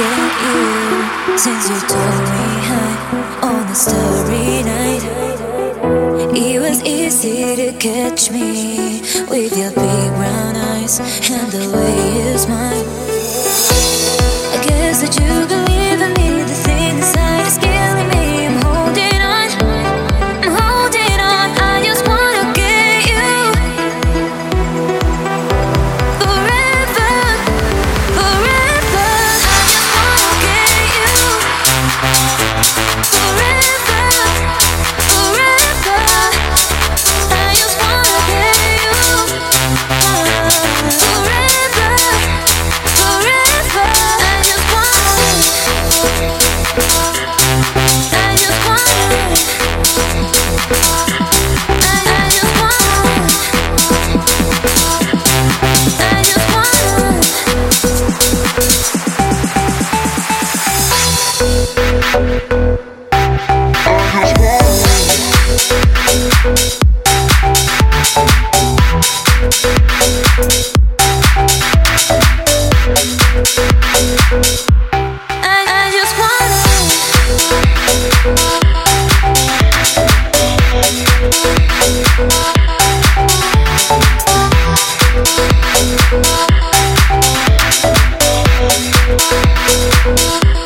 get you since you told me hi on a starry night. It was easy to catch me with your big brown eyes and the way you smile. Thank